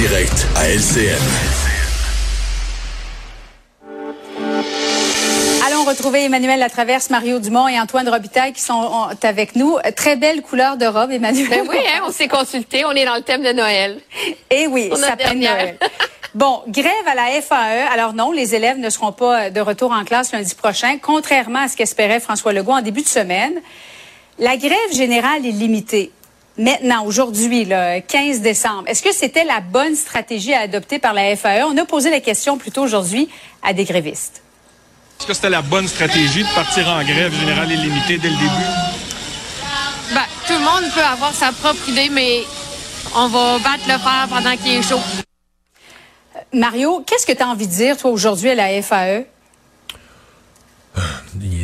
direct à LCN. Allons retrouver Emmanuel Latraverse, Mario Dumont et Antoine Robitaille qui sont avec nous. Très belle couleur de robe, Emmanuel. Ben oui, hein, on s'est consulté. On est dans le thème de Noël. Eh oui, ça peine Noël. Bon, grève à la FAE. Alors non, les élèves ne seront pas de retour en classe lundi prochain, contrairement à ce qu'espérait François Legault en début de semaine. La grève générale est limitée. Maintenant, aujourd'hui, le 15 décembre, est-ce que c'était la bonne stratégie à adopter par la FAE? On a posé la question plutôt aujourd'hui à des grévistes. Est-ce que c'était la bonne stratégie de partir en grève générale illimitée dès le début? Ben, tout le monde peut avoir sa propre idée, mais on va battre le fer pendant qu'il est chaud. Mario, qu'est-ce que tu as envie de dire, toi, aujourd'hui, à la FAE?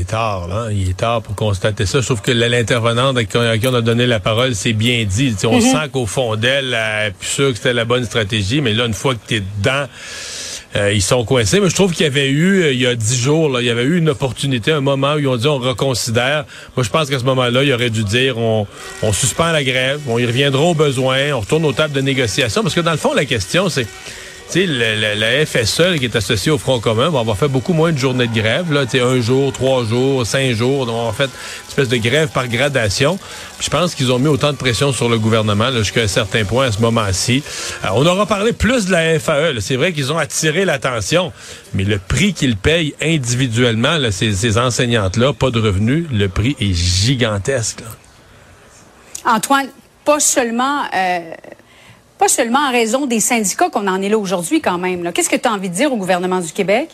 Il est tard, là. Il est tard pour constater ça. Je trouve que l'intervenante à qui on a donné la parole, c'est bien dit. on mm-hmm. sent qu'au fond d'elle, elle est plus sûre que c'était la bonne stratégie, mais là, une fois que tu es dedans, euh, ils sont coincés. Mais je trouve qu'il y avait eu, euh, il y a dix jours, là, il y avait eu une opportunité, un moment où ils ont dit on reconsidère. Moi, je pense qu'à ce moment-là, il aurait dû dire on, on suspend la grève, on y reviendra au besoin, on retourne aux tables de négociation. Parce que dans le fond, la question, c'est tu sais, la FSE qui est associée au Front commun, va faire beaucoup moins de journées de grève. Là, un jour, trois jours, cinq jours. On va faire une espèce de grève par gradation. je pense qu'ils ont mis autant de pression sur le gouvernement jusqu'à un certain point à ce moment-ci. Euh, on aura parlé plus de la FAE. C'est vrai qu'ils ont attiré l'attention, mais le prix qu'ils payent individuellement, là, ces, ces enseignantes-là, pas de revenus, le prix est gigantesque. Antoine, pas seulement... Euh pas seulement en raison des syndicats qu'on en est là aujourd'hui quand même. Qu'est-ce que tu as envie de dire au gouvernement du Québec?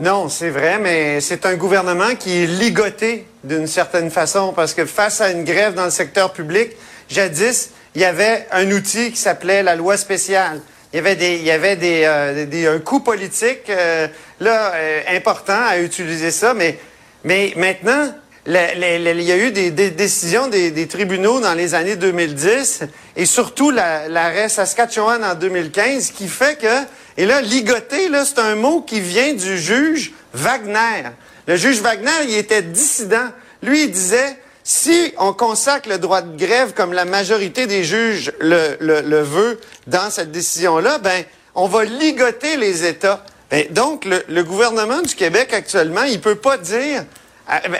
Non, c'est vrai, mais c'est un gouvernement qui est ligoté d'une certaine façon parce que face à une grève dans le secteur public, jadis, il y avait un outil qui s'appelait la loi spéciale. Il y avait des, il y avait des, euh, un coût politique euh, là euh, important à utiliser ça, mais mais maintenant il y a eu des, décisions des, tribunaux dans les années 2010 et surtout l'arrêt Saskatchewan en 2015 qui fait que, et là, ligoté, là, c'est un mot qui vient du juge Wagner. Le juge Wagner, il était dissident. Lui, il disait, si on consacre le droit de grève comme la majorité des juges le, veut dans cette décision-là, ben, on va ligoter les États. Ben, donc, le, gouvernement du Québec actuellement, il peut pas dire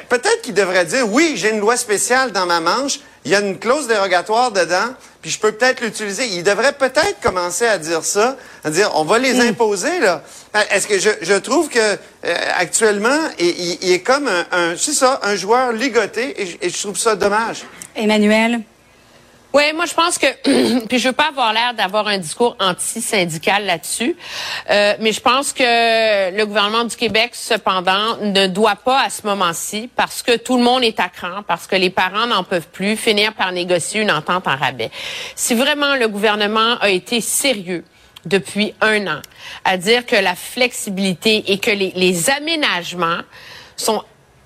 peut-être qu'il devrait dire, oui, j'ai une loi spéciale dans ma manche, il y a une clause dérogatoire dedans, puis je peux peut-être l'utiliser. Il devrait peut-être commencer à dire ça, à dire, on va les hmm. imposer, là. Ben, est-ce que je, je, trouve que euh, actuellement, il, il, est comme un, un c'est ça, un joueur ligoté, et, et je trouve ça dommage. Emmanuel? Oui, moi je pense que puis je veux pas avoir l'air d'avoir un discours anti-syndical là-dessus, euh, mais je pense que le gouvernement du Québec cependant ne doit pas à ce moment-ci parce que tout le monde est à cran, parce que les parents n'en peuvent plus finir par négocier une entente en rabais. Si vraiment le gouvernement a été sérieux depuis un an à dire que la flexibilité et que les, les aménagements sont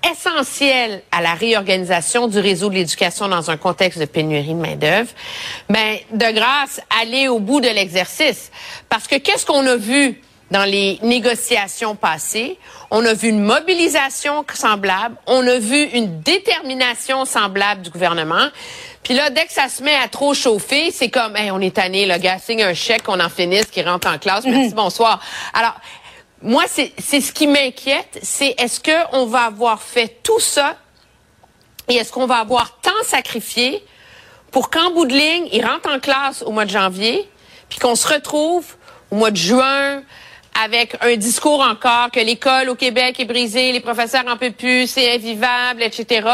essentiel à la réorganisation du réseau de l'éducation dans un contexte de pénurie de main-d'œuvre, ben de grâce, aller au bout de l'exercice parce que qu'est-ce qu'on a vu dans les négociations passées, on a vu une mobilisation semblable, on a vu une détermination semblable du gouvernement. Puis là, dès que ça se met à trop chauffer, c'est comme, hey, on est tanné, le gars signe un chèque, on en finisse, qui rentre en classe, merci, bonsoir. Alors, moi, c'est ce qui m'inquiète, c'est est-ce qu'on va avoir fait tout ça et est-ce qu'on va avoir tant sacrifié pour qu'en bout de ligne, il rentre en classe au mois de janvier, puis qu'on se retrouve au mois de juin, avec un discours encore que l'école au Québec est brisée, les professeurs en peuvent plus, c'est invivable, etc.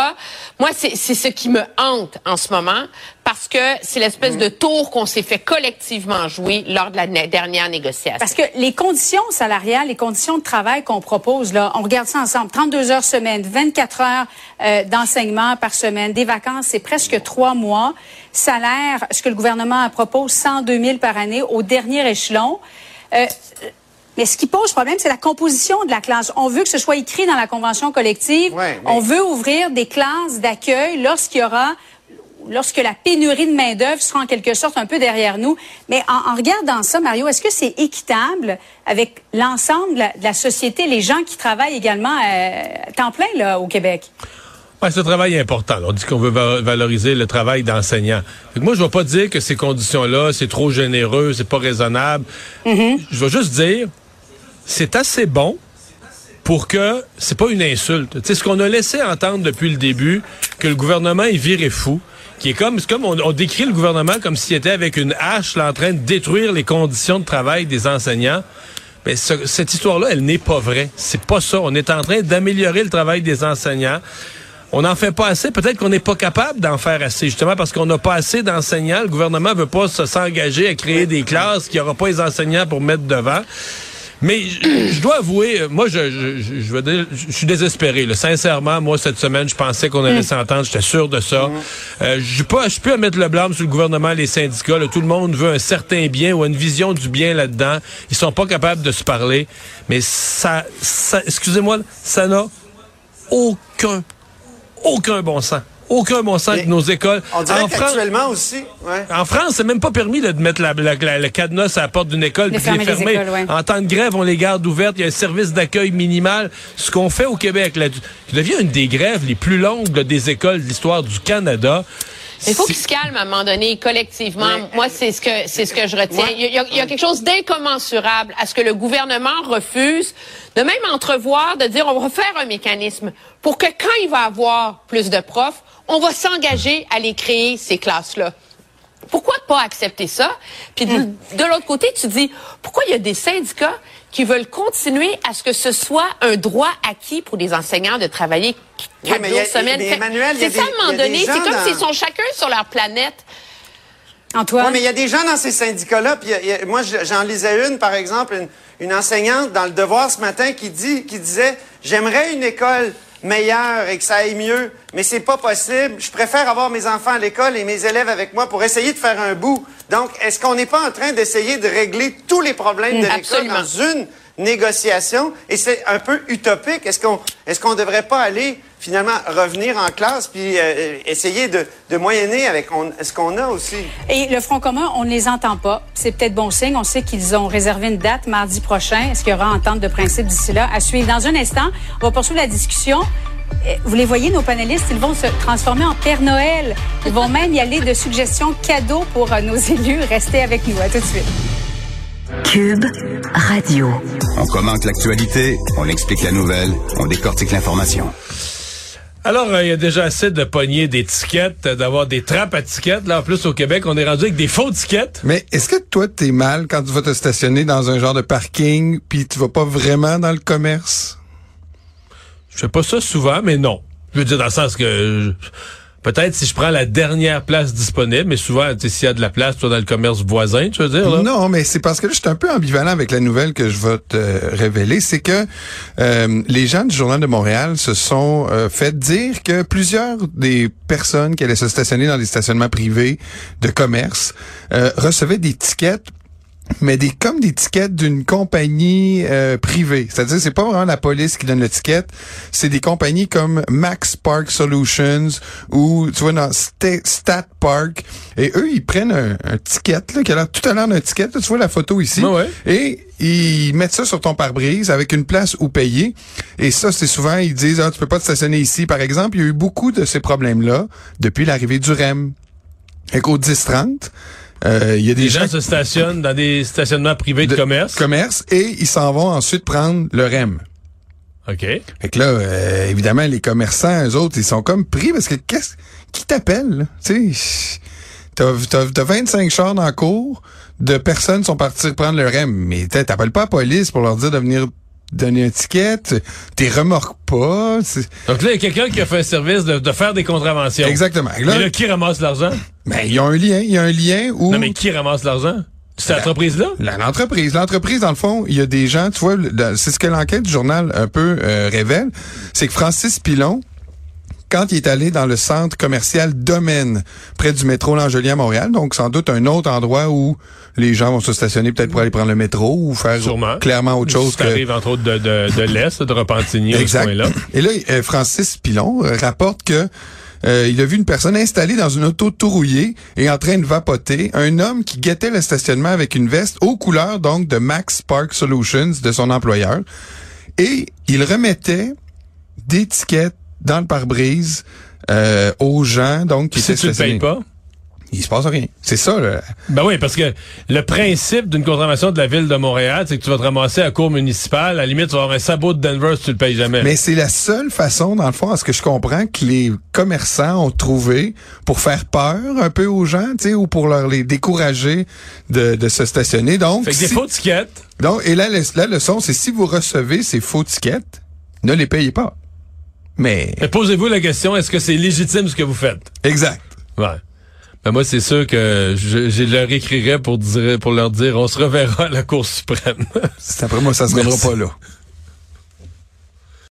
Moi, c'est ce qui me hante en ce moment parce que c'est l'espèce de tour qu'on s'est fait collectivement jouer lors de la dernière négociation. Parce que les conditions salariales, les conditions de travail qu'on propose, là, on regarde ça ensemble, 32 heures semaine, 24 heures euh, d'enseignement par semaine, des vacances, c'est presque trois mois. Salaire, ce que le gouvernement propose, 102 000 par année au dernier échelon. Euh, mais ce qui pose problème, c'est la composition de la classe. On veut que ce soit écrit dans la convention collective. On veut ouvrir des classes d'accueil lorsqu'il y aura lorsque la pénurie de main-d'œuvre sera en quelque sorte un peu derrière nous. Mais en, regardant ça, Mario, est-ce que c'est équitable avec l'ensemble de, la société, les gens qui travaillent également à euh, temps plein là, au Québec? Ouais, un travail important. On dit qu'on veut valoriser le travail d'enseignant. Moi, je vais pas dire que ces conditions-là, c'est trop généreux, c'est pas raisonnable. Mm-hmm. Je vais juste dire, c'est assez bon pour que c'est pas une insulte. Tu sais, ce qu'on a laissé entendre depuis le début, que le gouvernement est viré fou, qui est comme, c'est comme on, décrit le gouvernement comme s'il était avec une hache là, en train de détruire les conditions de travail des enseignants. Mais cette histoire-là, elle n'est pas vraie. C'est pas ça. On est en train d'améliorer le travail des enseignants. On n'en fait pas assez. Peut-être qu'on n'est pas capable d'en faire assez, justement parce qu'on n'a pas assez d'enseignants. Le gouvernement veut pas s'engager à créer des classes qui aura pas les enseignants pour mettre devant. Mais je dois avouer, euh, moi, je, je, je, je suis désespéré. Là. Sincèrement, moi, cette semaine, je pensais qu'on allait mm. s'entendre. J'étais sûr de ça. Mm. Euh, je ne suis plus à mettre le blâme sur le gouvernement et les syndicats. Tout le monde veut un certain bien ou une vision du bien là-dedans. Ils sont pas capables de se parler. Mais ça, ça excusez-moi, ça n'a aucun, aucun bon sens aucun bon sens de nos écoles. On dirait en qu'actuellement aussi. Ouais. En France, c'est même pas permis de mettre la, le cadenas à la porte d'une école et de les fermer. En temps de grève, on les garde ouvertes. Il y a un service d'accueil minimal. Ce qu'on fait au Québec, là, devient une des grèves les plus longues des écoles de l'histoire du Canada. Il faut qu'ils se calment à un moment donné, collectivement. Moi, c'est ce que c'est ce que je retiens. Il, y a, il, y a, quelque chose d'incommensurable à ce que le gouvernement refuse de même entrevoir, de dire on va faire un mécanisme pour que quand il va avoir plus de profs, on va s'engager à les créer, ces classes-là. Pourquoi pas accepter ça? Puis de, de l'autre côté, tu dis, pourquoi il y a des syndicats qui veulent continuer à ce que ce soit un droit acquis pour les enseignants de travailler quatre oui, jours semaine? C'est ça, à un moment donné. C'est comme s'ils sont chacun sur leur planète. Antoine? Oui, mais il y a des gens dans ces syndicats-là. Puis moi, j'en lisais une, par exemple, une, une, enseignante dans le Devoir ce matin qui, dit, qui disait, j'aimerais une école meilleur et que ça aille mieux, mais c'est pas possible. Je préfère avoir mes enfants à l'école et mes élèves avec moi pour essayer de faire un bout. Donc, est-ce qu'on n'est pas en train d'essayer de régler tous les problèmes de l'école dans une négociation? Et c'est un peu utopique. Est-ce qu'on est-ce qu'on devrait pas aller finalement revenir en classe puis euh, essayer de, de, moyenner avec ce qu'on a aussi. Et le Front commun, on ne les entend pas. C'est peut-être bon signe. On sait qu'ils ont réservé une date mardi prochain. Est-ce qu'il y aura entente de principe d'ici là à suivre? Dans un instant, on va poursuivre la discussion. Eh, vous les voyez, nos panélistes, ils vont se transformer en Père Noël. Ils vont même y aller de suggestions cadeaux pour euh, nos élus. Restez avec nous. À tout de suite. Cube Radio. On commente l'actualité, on explique la nouvelle, on décortique l'information. Alors, euh, il y a déjà assez de poignées d'étiquettes, d'avoir des trappes à tickets. Là, en plus, au Québec, on est rendu avec des faux tickets. Mais est-ce que toi, t'es mal quand tu vas te stationner dans un genre de parking, puis tu vas pas vraiment dans le commerce? Je fais pas ça souvent, mais non. Je veux dire, dans le sens que... Peut-être si je prends la dernière place disponible, mais souvent, s'il y a de la place, toi, dans le commerce voisin, tu veux dire? Là? Non, mais c'est parce que là, je suis un peu ambivalent avec la nouvelle que je vais te révéler. C'est que euh, les gens du Journal de Montréal se sont euh, fait dire que plusieurs des personnes qui allaient se stationner dans des stationnements privés de commerce euh, recevaient des tickets mais des comme des tickets d'une compagnie euh, privée. C'est-à-dire c'est pas vraiment la police qui donne le ticket, c'est des compagnies comme Max Park Solutions ou tu vois dans Stat Park. Et eux ils prennent un, un ticket là qui a l'air tout à l'heure d'un ticket, tu vois la photo ici. Et ils mettent ça sur ton pare-brise avec une place où payer. Et ça c'est souvent ils disent ah, tu peux pas te stationner ici par exemple, il y a eu beaucoup de ces problèmes là depuis l'arrivée du REM. Et qu'au 10-30, euh, il y a des Les gens, se stationnent dans des stationnements privés de, commerce. Commerce et ils s'en vont ensuite prendre le REM. OK. Fait que là, euh, évidemment, les commerçants, eux autres, ils sont comme pris parce que qu'est-ce qui t'appelle? Tu sais, t'as, t'as, 25 chars dans la cour, de personnes sont parties prendre le REM. Mais t'appelles pas la police pour leur dire de venir donner un ticket, t'es remorques pas. Donc là, il y a quelqu'un qui a fait un service de, faire des contraventions. Exactement. Et là, qui ramasse l'argent? Ben, il y a un lien, il y a un lien où... Non, mais qui ramasse l'argent? C'est l'entreprise-là? L'entreprise. L'entreprise, dans le fond, il y a des gens, tu vois, c'est ce que l'enquête du journal un peu euh, révèle, c'est que Francis Pilon, quand il est allé dans le centre commercial Domaine, près du métro L'Angelier à Montréal, donc sans doute un autre endroit où les gens vont se stationner peut-être pour aller prendre le métro ou faire clairement autre chose. Ça que... arrive entre autres de, de, de l'Est, de Repentigny, exact. là Et là, euh, Francis Pilon euh, rapporte que euh, il a vu une personne installée dans une auto tout rouillée et en train de vapoter. Un homme qui guettait le stationnement avec une veste aux couleurs donc de Max Park Solutions de son employeur. Et il remettait des tickets dans le pare-brise euh, aux gens donc qui si tu le payes pas? Il se passe rien. C'est ça. Là. Ben oui, parce que le principe d'une contravention de la ville de Montréal, c'est que tu vas te ramasser à la cour municipale. À la limite, tu vas avoir un sabot de Denver si tu le payes jamais. Mais c'est la seule façon, dans le fond, à ce que je comprends, que les commerçants ont trouvé pour faire peur un peu aux gens, tu sais, ou pour leur les décourager de, de se stationner. Donc, fait que des faux tickets. donc et là, la, la leçon, c'est si vous recevez ces faux tickets, ne les payez pas. Mais Mais posez-vous la question, est-ce que c'est légitime ce que vous faites? exact. Ouais. Ben moi, c'est sûr que je, je leur écrirais pour dire, pour leur dire, on se reverra à la Cour suprême. C'est après moi, ça se rendra pas là.